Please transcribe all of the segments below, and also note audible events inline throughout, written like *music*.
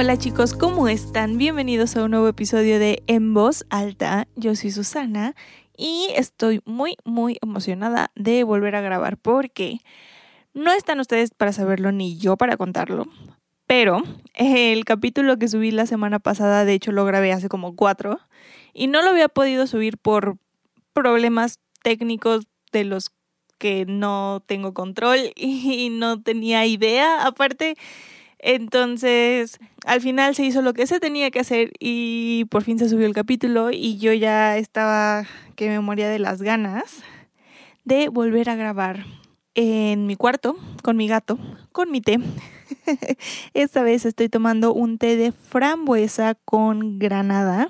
Hola chicos, ¿cómo están? Bienvenidos a un nuevo episodio de En Voz Alta. Yo soy Susana y estoy muy, muy emocionada de volver a grabar porque no están ustedes para saberlo ni yo para contarlo. Pero el capítulo que subí la semana pasada, de hecho lo grabé hace como cuatro y no lo había podido subir por problemas técnicos de los que no tengo control *laughs* y no tenía idea. Aparte, entonces, al final se hizo lo que se tenía que hacer y por fin se subió el capítulo y yo ya estaba que me moría de las ganas de volver a grabar en mi cuarto con mi gato, con mi té. *laughs* Esta vez estoy tomando un té de frambuesa con granada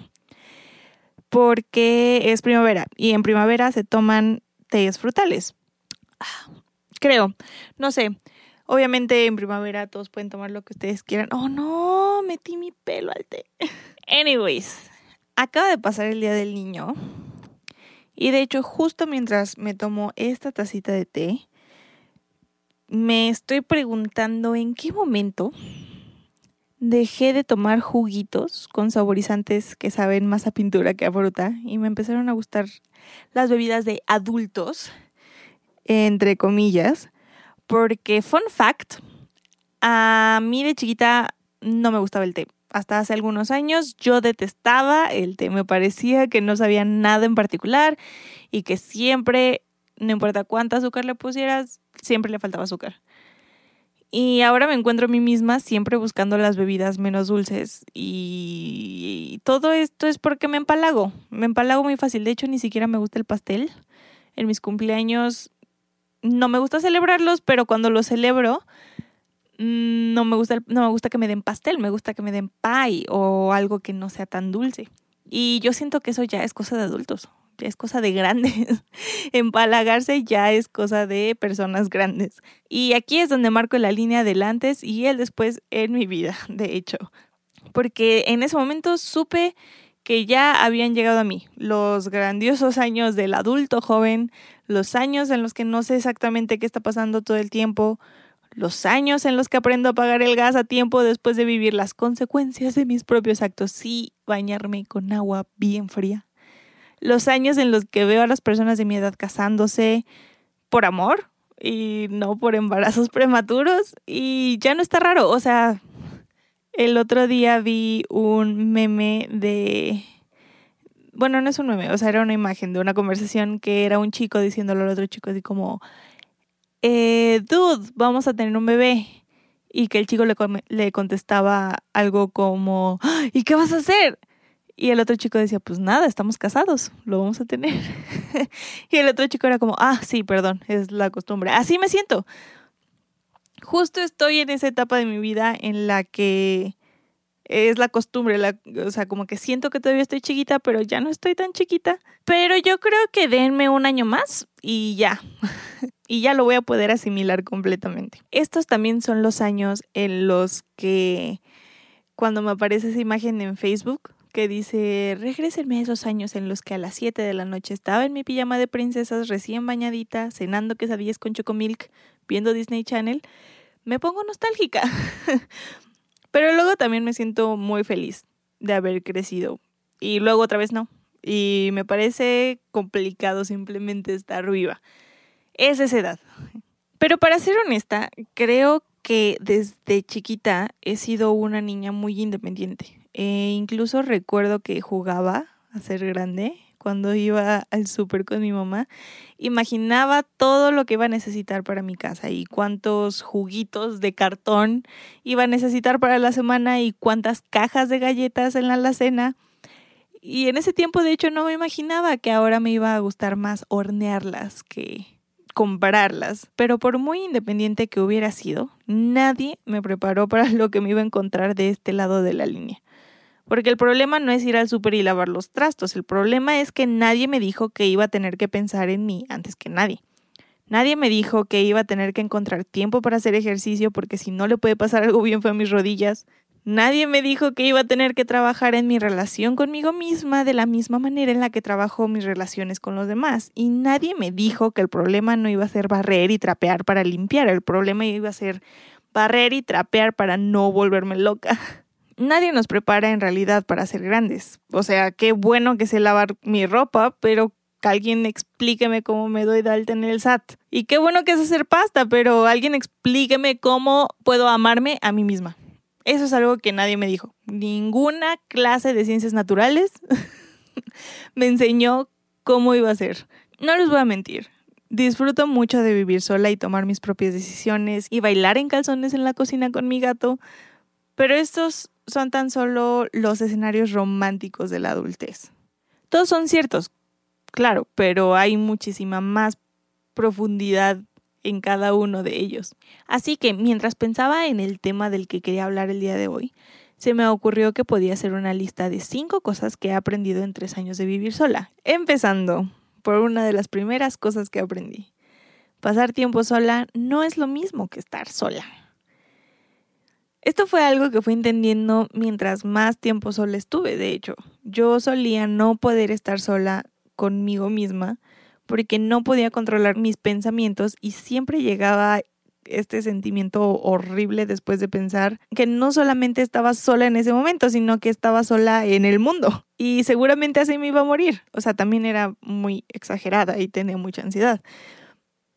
porque es primavera y en primavera se toman tés frutales. Ah, creo, no sé. Obviamente en primavera todos pueden tomar lo que ustedes quieran. Oh no, metí mi pelo al té. Anyways, acaba de pasar el día del niño. Y de hecho, justo mientras me tomo esta tacita de té, me estoy preguntando en qué momento dejé de tomar juguitos con saborizantes que saben más a pintura que a fruta y me empezaron a gustar las bebidas de adultos, entre comillas porque, fun fact, a mí de chiquita no me gustaba el té. Hasta hace algunos años yo detestaba el té. Me parecía que no sabía nada en particular y que siempre, no importa cuánta azúcar le pusieras, siempre le faltaba azúcar. Y ahora me encuentro a mí misma siempre buscando las bebidas menos dulces. Y todo esto es porque me empalago. Me empalago muy fácil. De hecho, ni siquiera me gusta el pastel. En mis cumpleaños no me gusta celebrarlos, pero cuando los celebro, mm, no me gusta, no me gusta que me den pastel, me gusta que me den pie o algo que no sea tan dulce. Y yo siento que eso ya es cosa de adultos, ya es cosa de grandes. *laughs* Empalagarse ya es cosa de personas grandes. Y aquí es donde marco la línea del antes y el después en mi vida, *laughs* de hecho. Porque en ese momento supe que ya habían llegado a mí los grandiosos años del adulto joven, los años en los que no sé exactamente qué está pasando todo el tiempo, los años en los que aprendo a pagar el gas a tiempo después de vivir las consecuencias de mis propios actos. Y bañarme con agua bien fría, los años en los que veo a las personas de mi edad casándose por amor y no por embarazos *laughs* prematuros y ya no está raro, o sea, el otro día vi un meme de bueno, no es un meme, o sea, era una imagen de una conversación que era un chico diciéndole al otro chico así como, eh, dude, vamos a tener un bebé. Y que el chico le, le contestaba algo como, ¡Ah! ¿y qué vas a hacer? Y el otro chico decía, pues nada, estamos casados, lo vamos a tener. *laughs* y el otro chico era como, ah, sí, perdón, es la costumbre. Así me siento. Justo estoy en esa etapa de mi vida en la que es la costumbre, la, o sea, como que siento que todavía estoy chiquita, pero ya no estoy tan chiquita. Pero yo creo que denme un año más y ya. *laughs* y ya lo voy a poder asimilar completamente. Estos también son los años en los que cuando me aparece esa imagen en Facebook que dice, regrésenme a esos años en los que a las 7 de la noche estaba en mi pijama de princesas recién bañadita, cenando quesadillas con chocomilk, viendo Disney Channel, me pongo nostálgica. *laughs* Pero luego también me siento muy feliz de haber crecido. Y luego otra vez no. Y me parece complicado simplemente estar viva. Es esa edad. Pero para ser honesta, creo que desde chiquita he sido una niña muy independiente. E incluso recuerdo que jugaba a ser grande cuando iba al súper con mi mamá, imaginaba todo lo que iba a necesitar para mi casa y cuántos juguitos de cartón iba a necesitar para la semana y cuántas cajas de galletas en la alacena. Y en ese tiempo, de hecho, no me imaginaba que ahora me iba a gustar más hornearlas que comprarlas. Pero por muy independiente que hubiera sido, nadie me preparó para *laughs* lo que me iba a encontrar de este lado de la línea. Porque el problema no es ir al súper y lavar los trastos, el problema es que nadie me dijo que iba a tener que pensar en mí antes que nadie. Nadie me dijo que iba a tener que encontrar tiempo para hacer ejercicio porque si no le puede pasar algo bien fue a mis rodillas. Nadie me dijo que iba a tener que trabajar en mi relación conmigo misma de la misma manera en la que trabajo mis relaciones con los demás. Y nadie me dijo que el problema no iba a ser barrer y trapear para limpiar, el problema iba a ser barrer y trapear para no volverme loca. *laughs* Nadie nos prepara en realidad para ser grandes. O sea, qué bueno que sé lavar mi ropa, pero alguien explíqueme cómo me doy de alta en el SAT. Y qué bueno que es hacer pasta, pero alguien explíqueme cómo puedo amarme a mí misma. Eso es algo que nadie me dijo. Ninguna clase de ciencias naturales *laughs* me enseñó cómo iba a ser. No les voy a mentir. Disfruto mucho de vivir sola y tomar mis propias decisiones y bailar en calzones en la cocina con mi gato, pero estos son tan solo los escenarios románticos de la adultez. Todos son ciertos, claro, pero hay muchísima más profundidad en cada uno de ellos. Así que mientras pensaba en el tema del que quería hablar el día de hoy, se me ocurrió que podía hacer una lista de cinco cosas que he aprendido en tres años de vivir sola. Empezando por una de las primeras cosas que aprendí. Pasar tiempo sola no es lo mismo que estar sola. Esto fue algo que fui entendiendo mientras más tiempo sola estuve, de hecho. Yo solía no poder estar sola conmigo misma porque no podía controlar mis pensamientos y siempre llegaba este sentimiento horrible después de pensar que no solamente estaba sola en ese momento, sino que estaba sola en el mundo. Y seguramente así me iba a morir. O sea, también era muy exagerada y tenía mucha ansiedad.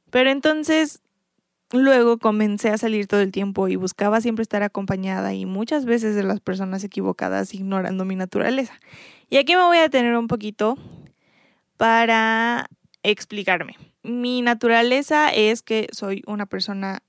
Pero entonces luego comencé a salir todo el tiempo y buscaba siempre estar acompañada y muchas veces de las personas equivocadas ignorando mi naturaleza. Y aquí me voy a tener un poquito para explicarme. Mi naturaleza es que soy una persona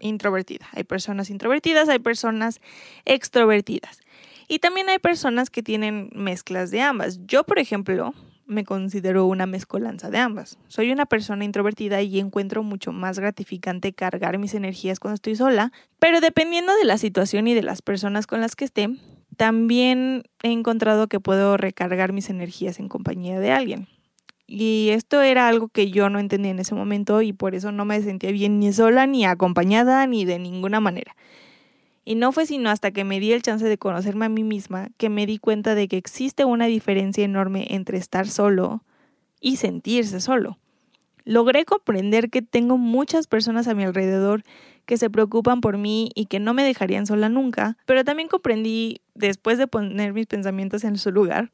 introvertida. Hay personas introvertidas, hay personas extrovertidas. Y también hay personas que tienen mezclas de ambas. Yo, por ejemplo, me considero una mezcolanza de ambas. Soy una persona introvertida y encuentro mucho más gratificante cargar mis energías cuando estoy sola, pero dependiendo de la situación y de las personas con las que esté, también he encontrado que puedo recargar mis energías en compañía de alguien. Y esto era algo que yo no entendía en ese momento y por eso no me sentía bien ni sola, ni acompañada, ni de ninguna manera. Y no fue sino hasta que me di el chance de conocerme a mí misma que me di cuenta de que existe una diferencia enorme entre estar solo y sentirse solo. Logré comprender que tengo muchas personas a mi alrededor que se preocupan por mí y que no me dejarían sola nunca, pero también comprendí, después de poner mis pensamientos en su lugar,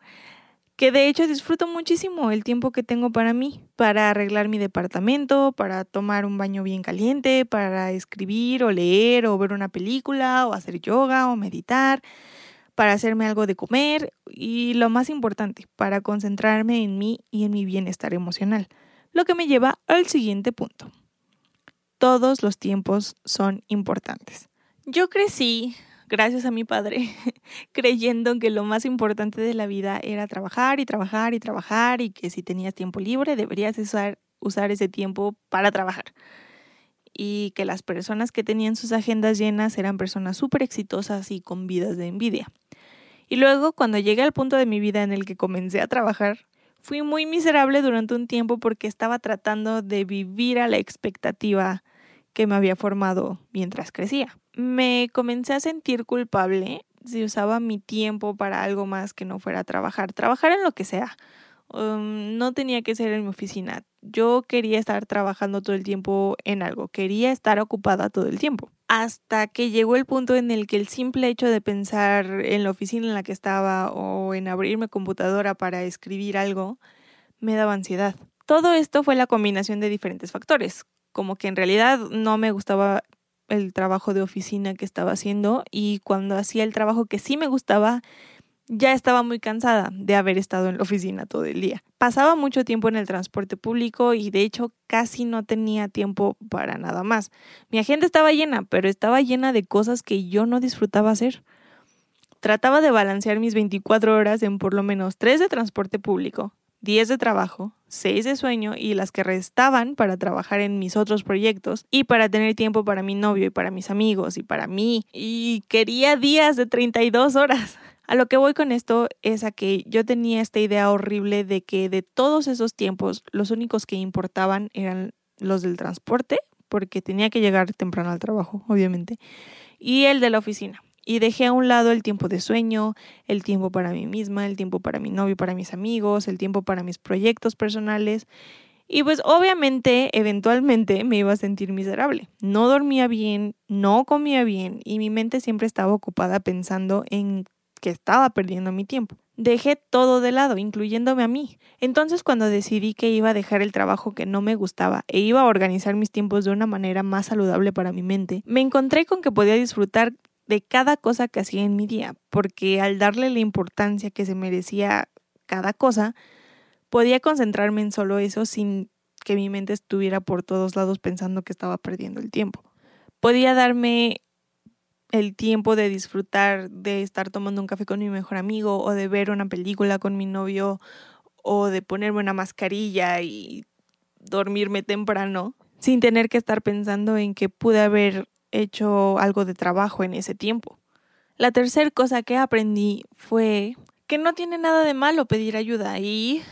que de hecho disfruto muchísimo el tiempo que tengo para mí, para arreglar mi departamento, para tomar un baño bien caliente, para escribir o leer o ver una película o hacer yoga o meditar, para hacerme algo de comer y lo más importante, para concentrarme en mí y en mi bienestar emocional. Lo que me lleva al siguiente punto. Todos los tiempos son importantes. Yo crecí gracias a mi padre, *laughs* creyendo que lo más importante de la vida era trabajar y trabajar y trabajar y que si tenías tiempo libre deberías usar, usar ese tiempo para trabajar. Y que las personas que tenían sus agendas llenas eran personas súper exitosas y con vidas de envidia. Y luego, cuando llegué al punto de mi vida en el que comencé a trabajar, fui muy miserable durante un tiempo porque estaba tratando de vivir a la expectativa que me había formado mientras crecía me comencé a sentir culpable si usaba mi tiempo para algo más que no fuera trabajar. Trabajar en lo que sea. Um, no tenía que ser en mi oficina. Yo quería estar trabajando todo el tiempo en algo. Quería estar ocupada todo el tiempo. Hasta que llegó el punto en el que el simple hecho de pensar en la oficina en la que estaba o en abrirme computadora para escribir algo me daba ansiedad. Todo esto fue la combinación de diferentes factores, como que en realidad no me gustaba el trabajo de oficina que estaba haciendo y cuando hacía el trabajo que sí me gustaba, ya estaba muy cansada de haber estado en la oficina todo el día. Pasaba mucho tiempo en el transporte público y de hecho casi no tenía tiempo para nada más. Mi agenda estaba llena, pero estaba llena de cosas que yo no disfrutaba hacer. Trataba de balancear mis 24 horas en por lo menos 3 de transporte público, 10 de trabajo, 6 de sueño y las que restaban para trabajar en mis otros proyectos y para tener tiempo para mi novio y para mis amigos y para mí. Y quería días de 32 horas. A lo que voy con esto es a que yo tenía esta idea horrible de que de todos esos tiempos los únicos que importaban eran los del transporte, porque tenía que llegar temprano al trabajo, obviamente, y el de la oficina y dejé a un lado el tiempo de sueño, el tiempo para mí misma, el tiempo para mi novio, para mis amigos, el tiempo para mis proyectos personales Y pues obviamente, eventualmente me iba a sentir miserable. No dormía bien, no comía bien y mi mente siempre estaba ocupada pensando en que estaba perdiendo mi tiempo. Dejé todo de lado, incluyéndome a mí. Entonces cuando decidí que iba a dejar el trabajo que no me gustaba e iba a organizar mis tiempos de una manera más saludable para mi mente, me encontré con que podía disfrutar de cada cosa que hacía en mi día, porque al darle la importancia que se merecía cada cosa, podía concentrarme en solo eso sin que mi mente estuviera por todos lados pensando que estaba perdiendo el tiempo. Podía darme el tiempo de disfrutar de estar tomando un café con mi mejor amigo o de ver una película con mi novio o de ponerme una mascarilla y dormirme temprano sin tener que estar pensando en que pude haber hecho algo de trabajo en ese tiempo. La tercera cosa que aprendí fue que no tiene nada de malo pedir ayuda y,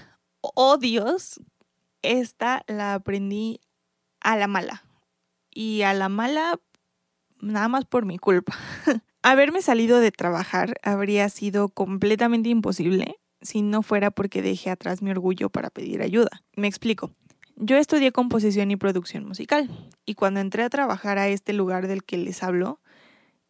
oh Dios, esta la aprendí a la mala. Y a la mala nada más por mi culpa. *laughs* Haberme salido de trabajar habría sido completamente imposible si no fuera porque dejé atrás mi orgullo para pedir ayuda. Me explico. Yo estudié composición y producción musical y cuando entré a trabajar a este lugar del que les hablo,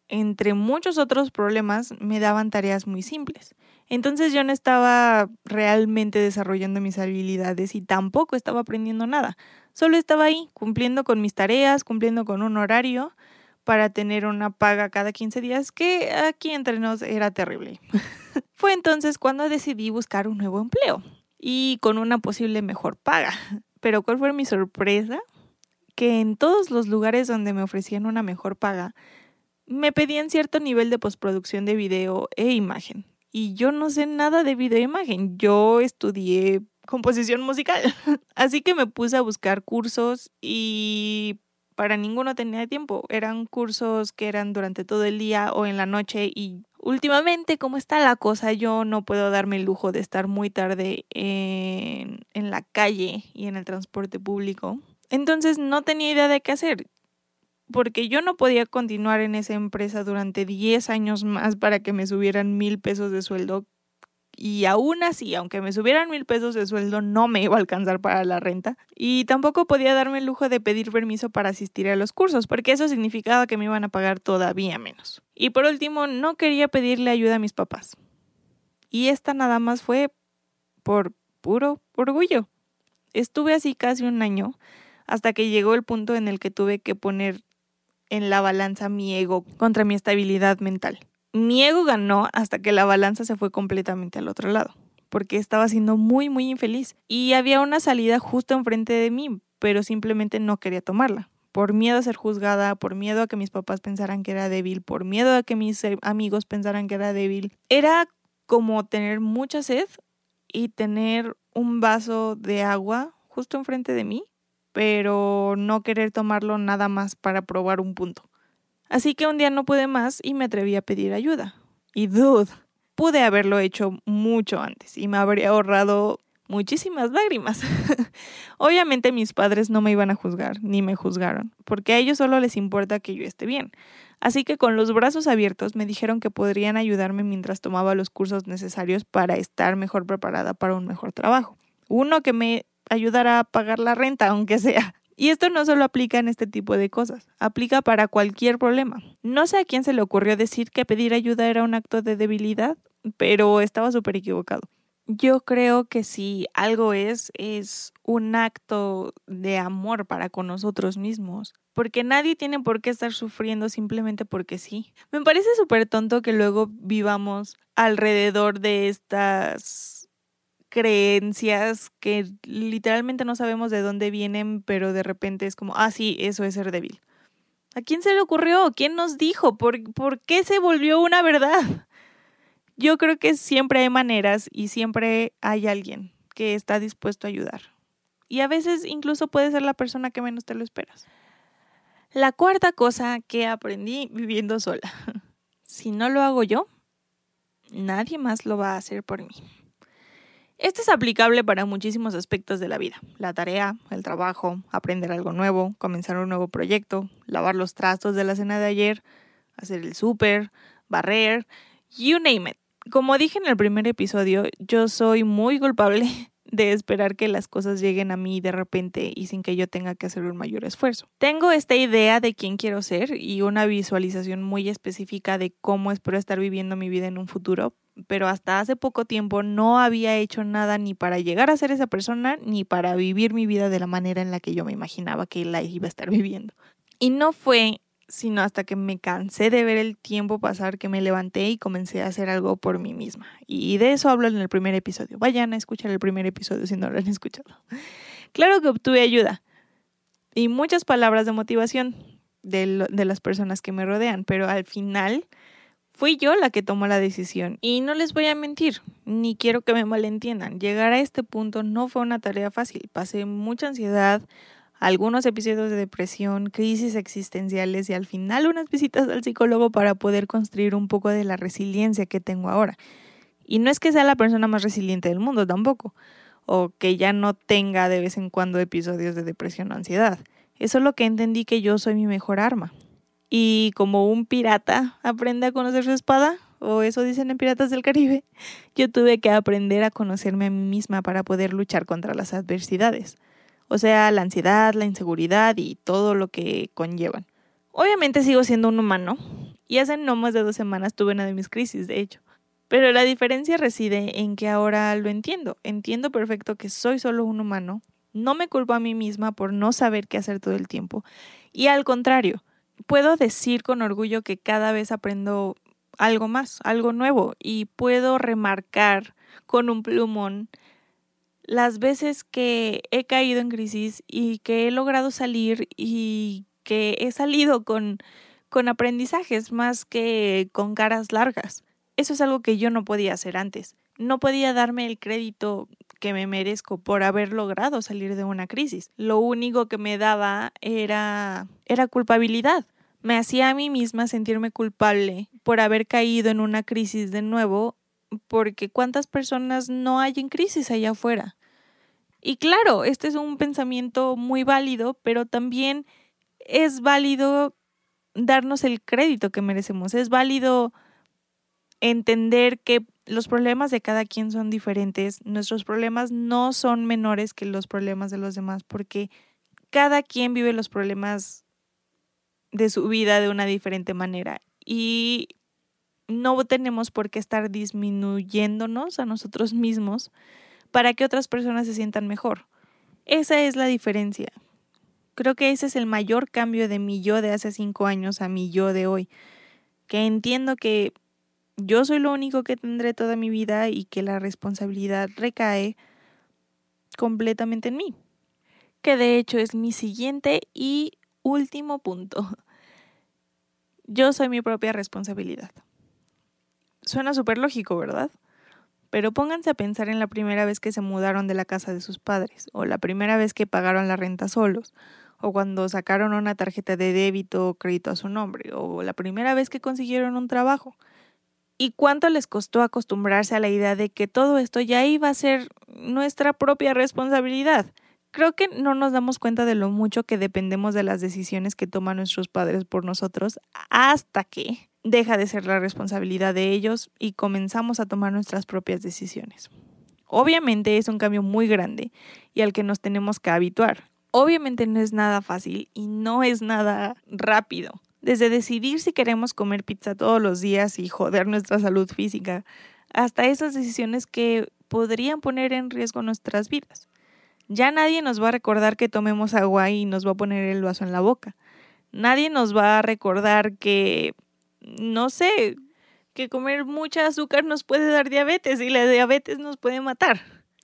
entre muchos otros problemas me daban tareas muy simples. Entonces yo no estaba realmente desarrollando mis habilidades y tampoco estaba aprendiendo nada. Solo estaba ahí, cumpliendo con mis tareas, cumpliendo con un horario para tener una paga cada 15 días que aquí entre nos era terrible. *laughs* Fue entonces cuando decidí buscar un nuevo empleo y con una posible mejor paga. Pero ¿cuál fue mi sorpresa? Que en todos los lugares donde me ofrecían una mejor paga, me pedían cierto nivel de postproducción de video e imagen. Y yo no sé nada de video e imagen. Yo estudié composición musical. *laughs* Así que me puse a buscar cursos y para ninguno tenía tiempo. Eran cursos que eran durante todo el día o en la noche y últimamente, como está la cosa, yo no puedo darme el lujo de estar muy tarde en, en la calle y en el transporte público. Entonces no tenía idea de qué hacer, porque yo no podía continuar en esa empresa durante 10 años más para que me subieran mil pesos de sueldo. Y aún así, aunque me subieran mil pesos de sueldo, no me iba a alcanzar para la renta. Y tampoco podía darme el lujo de pedir permiso para asistir a los cursos, porque eso significaba que me iban a pagar todavía menos. Y por último, no quería pedirle ayuda a mis papás. Y esta nada más fue por puro orgullo. Estuve así casi un año hasta que llegó el punto en el que tuve que poner en la balanza mi ego contra mi estabilidad mental. Mi ego ganó hasta que la balanza se fue completamente al otro lado, porque estaba siendo muy, muy infeliz y había una salida justo enfrente de mí, pero simplemente no quería tomarla por miedo a ser juzgada, por miedo a que mis papás pensaran que era débil, por miedo a que mis eh, amigos pensaran que era débil. Era como tener mucha sed y tener un vaso de agua justo enfrente de mí, pero no querer tomarlo nada más para probar un punto. Así que un día no pude más y me atreví a pedir ayuda. Y dude, pude haberlo hecho mucho antes y me habría ahorrado muchísimas lágrimas. *laughs* Obviamente mis padres no me iban a juzgar, ni me juzgaron, porque a ellos solo les importa que yo esté bien. Así que con los brazos abiertos me dijeron que podrían ayudarme mientras tomaba los cursos necesarios para estar mejor preparada para un mejor trabajo. Uno que me ayudara a pagar la renta, aunque sea. Y esto no solo aplica en este tipo de cosas, aplica para cualquier problema. No sé a quién se le ocurrió decir que pedir ayuda era un acto de debilidad, pero estaba súper equivocado. Yo creo que si algo es, es un acto de amor para con nosotros mismos, porque nadie tiene por qué estar sufriendo simplemente porque sí. Me parece súper tonto que luego vivamos alrededor de estas creencias que literalmente no sabemos de dónde vienen, pero de repente es como, ah, sí, eso es ser débil. ¿A quién se le ocurrió? ¿Quién nos dijo? ¿Por, ¿Por qué se volvió una verdad? yo creo que siempre hay maneras y siempre hay alguien que está dispuesto a ayudar. Y a veces incluso puede ser la persona que menos te lo esperas. La cuarta cosa que aprendí viviendo sola. *laughs* Si no lo hago yo, nadie más lo va a hacer por mí. Esto es aplicable para muchísimos aspectos de la vida. La tarea, el trabajo, aprender algo nuevo, comenzar un nuevo proyecto, lavar los trastos de la cena de ayer, hacer el súper, barrer, you name it como dije en el primer episodio, yo soy muy culpable *laughs* de esperar que las cosas lleguen a mí de repente y sin que yo tenga que hacer un mayor esfuerzo. Tengo esta idea de quién quiero ser y una visualización muy específica de cómo espero estar viviendo mi vida en un futuro, pero hasta hace poco tiempo no había hecho nada ni para llegar a ser esa persona ni para vivir mi vida de la manera en la que yo me imaginaba que la iba a estar *laughs* viviendo. Y no fue sino hasta que me cansé de ver el tiempo pasar que me levanté y comencé a hacer algo por mí misma. Y de eso hablo en el primer episodio. Vayan a escuchar el primer episodio si no lo han *laughs* escuchado. Claro que obtuve ayuda y muchas palabras de motivación de, de las personas que me rodean, pero al final fui yo la que tomó la decisión. Y no les voy a mentir, ni quiero que me malentiendan. Llegar a este punto no fue una tarea fácil. Pasé mucha ansiedad, algunos episodios de depresión, crisis existenciales y al final unas visitas al psicólogo para poder construir un poco de la resiliencia que tengo ahora. Y no es que sea la persona más resiliente del mundo tampoco, o que ya no tenga de vez en cuando episodios de depresión o ansiedad. Es solo que entendí que yo soy mi mejor arma. Y como un pirata aprende a conocer su espada, o eso dicen en Piratas del Caribe, yo tuve que aprender a conocerme a mí misma para poder luchar contra las adversidades o sea, la ansiedad, la inseguridad y todo lo que conllevan. Obviamente sigo siendo un humano y hace no más de dos semanas tuve una de mis crisis, de hecho. Pero la diferencia reside en que ahora lo entiendo. Entiendo perfecto que soy solo un humano. No me culpo a mí misma por no saber qué hacer todo el tiempo. Y al contrario, puedo decir con orgullo que cada vez aprendo algo más, algo nuevo. Y puedo remarcar con un plumón las veces que he caído en crisis y que he logrado salir y que he salido con, con aprendizajes más que con caras largas. Eso es algo que yo no podía hacer antes. No podía darme el crédito que me merezco por haber logrado salir de una crisis. Lo único que me daba era era culpabilidad. Me hacía a mí misma sentirme culpable por haber caído en una crisis de nuevo, porque cuántas personas no hay en crisis allá afuera. Y claro, este es un pensamiento muy válido, pero también es válido darnos el crédito que merecemos. Es válido entender que los problemas de cada quien son diferentes. Nuestros problemas no son menores que los problemas de los demás porque cada quien vive los problemas de su vida de una diferente manera. Y no tenemos por qué estar disminuyéndonos a nosotros mismos para que otras personas se sientan mejor. Esa es la diferencia. Creo que ese es el mayor cambio de mi yo de hace cinco años a mi yo de hoy. Que entiendo que yo soy lo único que tendré toda mi vida y que la responsabilidad recae completamente en mí. Que de hecho es mi siguiente y último punto. Yo soy mi propia responsabilidad. Suena súper lógico, ¿verdad? Pero pónganse a pensar en la primera vez que se mudaron de la casa de sus padres, o la primera vez que pagaron la renta solos, o cuando sacaron una tarjeta de débito o crédito a su nombre, o la primera vez que consiguieron un trabajo. ¿Y cuánto les costó acostumbrarse a la idea de que todo esto ya iba a ser nuestra propia responsabilidad? Creo que no nos damos cuenta de lo mucho que dependemos de las decisiones que toman nuestros padres por nosotros hasta que deja de ser la responsabilidad de ellos y comenzamos a tomar nuestras propias decisiones. Obviamente es un cambio muy grande y al que nos tenemos que habituar. Obviamente no es nada fácil y no es nada rápido. Desde decidir si queremos comer pizza todos los días y joder nuestra salud física, hasta esas decisiones que podrían poner en riesgo nuestras vidas. Ya nadie nos va a recordar que tomemos agua y nos va a poner el vaso en la boca. Nadie nos va a recordar que no sé, que comer mucha azúcar nos puede dar diabetes y la diabetes nos puede matar.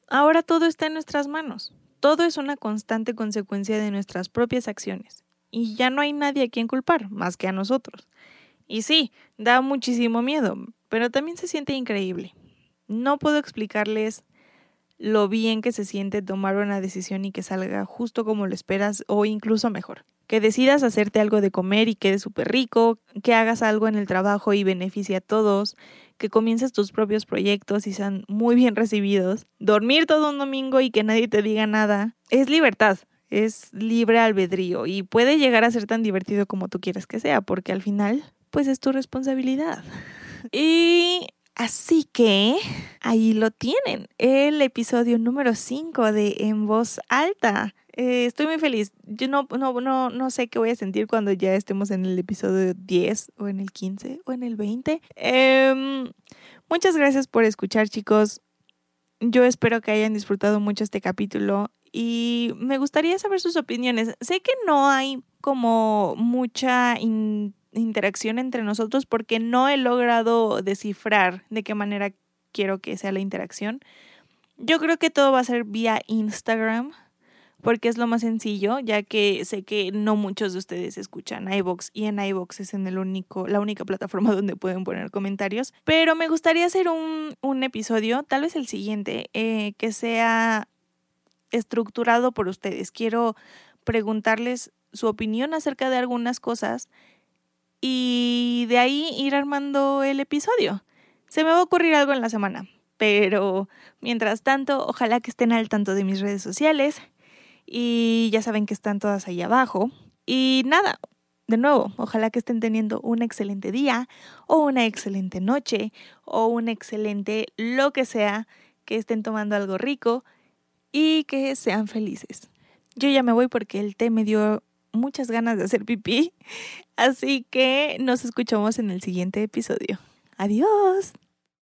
Ahora todo está en nuestras manos. Todo es una constante consecuencia de nuestras propias acciones. Y ya no hay nadie a quien culpar, más que a nosotros. Y sí, da muchísimo miedo, pero también se siente increíble. No puedo explicarles lo bien que se siente tomar una decisión y que salga justo como lo esperas o incluso mejor que decidas hacerte algo de comer y quede súper rico, que hagas algo en el trabajo y beneficie a todos, que comiences tus propios proyectos y sean muy bien recibidos, dormir todo un domingo y que nadie te diga nada, es libertad, es libre albedrío y puede llegar a ser tan divertido como tú quieras que sea, porque al final, pues es tu responsabilidad. *laughs* Y Así que ahí lo tienen, el episodio número 5 de En Voz Alta. Eh, estoy muy feliz. Yo no, no, no, no sé qué voy a sentir cuando ya estemos en el episodio 10 o en el 15 o en el 20. Em, muchas gracias por escuchar chicos. Yo espero que hayan disfrutado mucho este capítulo y me gustaría saber sus opiniones. Sé que no hay como mucha interacción entre nosotros porque no he logrado descifrar de qué manera quiero que sea la interacción. Yo creo que todo va a ser vía Instagram porque es lo más sencillo, ya que sé que no muchos de ustedes escuchan iVoox y en iVoox es en el único, la única plataforma *laughs* donde pueden poner comentarios. Pero me gustaría hacer un, un episodio, tal vez el siguiente, eh, que sea estructurado por ustedes. Quiero preguntarles su opinión acerca de algunas cosas y de ahí ir armando el episodio. Se me va a ocurrir algo en la semana, pero mientras tanto, ojalá que estén al tanto de mis redes sociales y ya saben que están todas ahí abajo. Y nada, de nuevo, ojalá que estén teniendo un excelente día o una excelente noche o un excelente lo que sea, que estén tomando algo rico y que sean felices. Yo ya me voy porque el té me dio muchas ganas de hacer pipí, así que nos escuchamos en el siguiente episodio. Adiós.